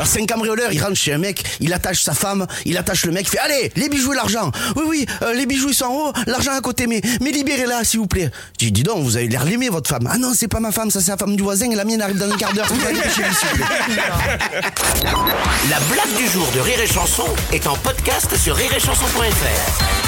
Alors c'est un cambrioleur, il rentre chez un mec, il attache sa femme, il attache le mec, il fait allez, les bijoux et l'argent. Oui oui, euh, les bijoux ils sont en haut, l'argent à côté, mais libérez-la s'il vous plaît. Je dis donc, vous avez l'air l'aimer votre femme. Ah non, c'est pas ma femme, ça c'est la femme du voisin, et la mienne arrive dans un quart d'heure. La blague du jour de Rire et Chanson est en podcast sur rireetchanson.fr.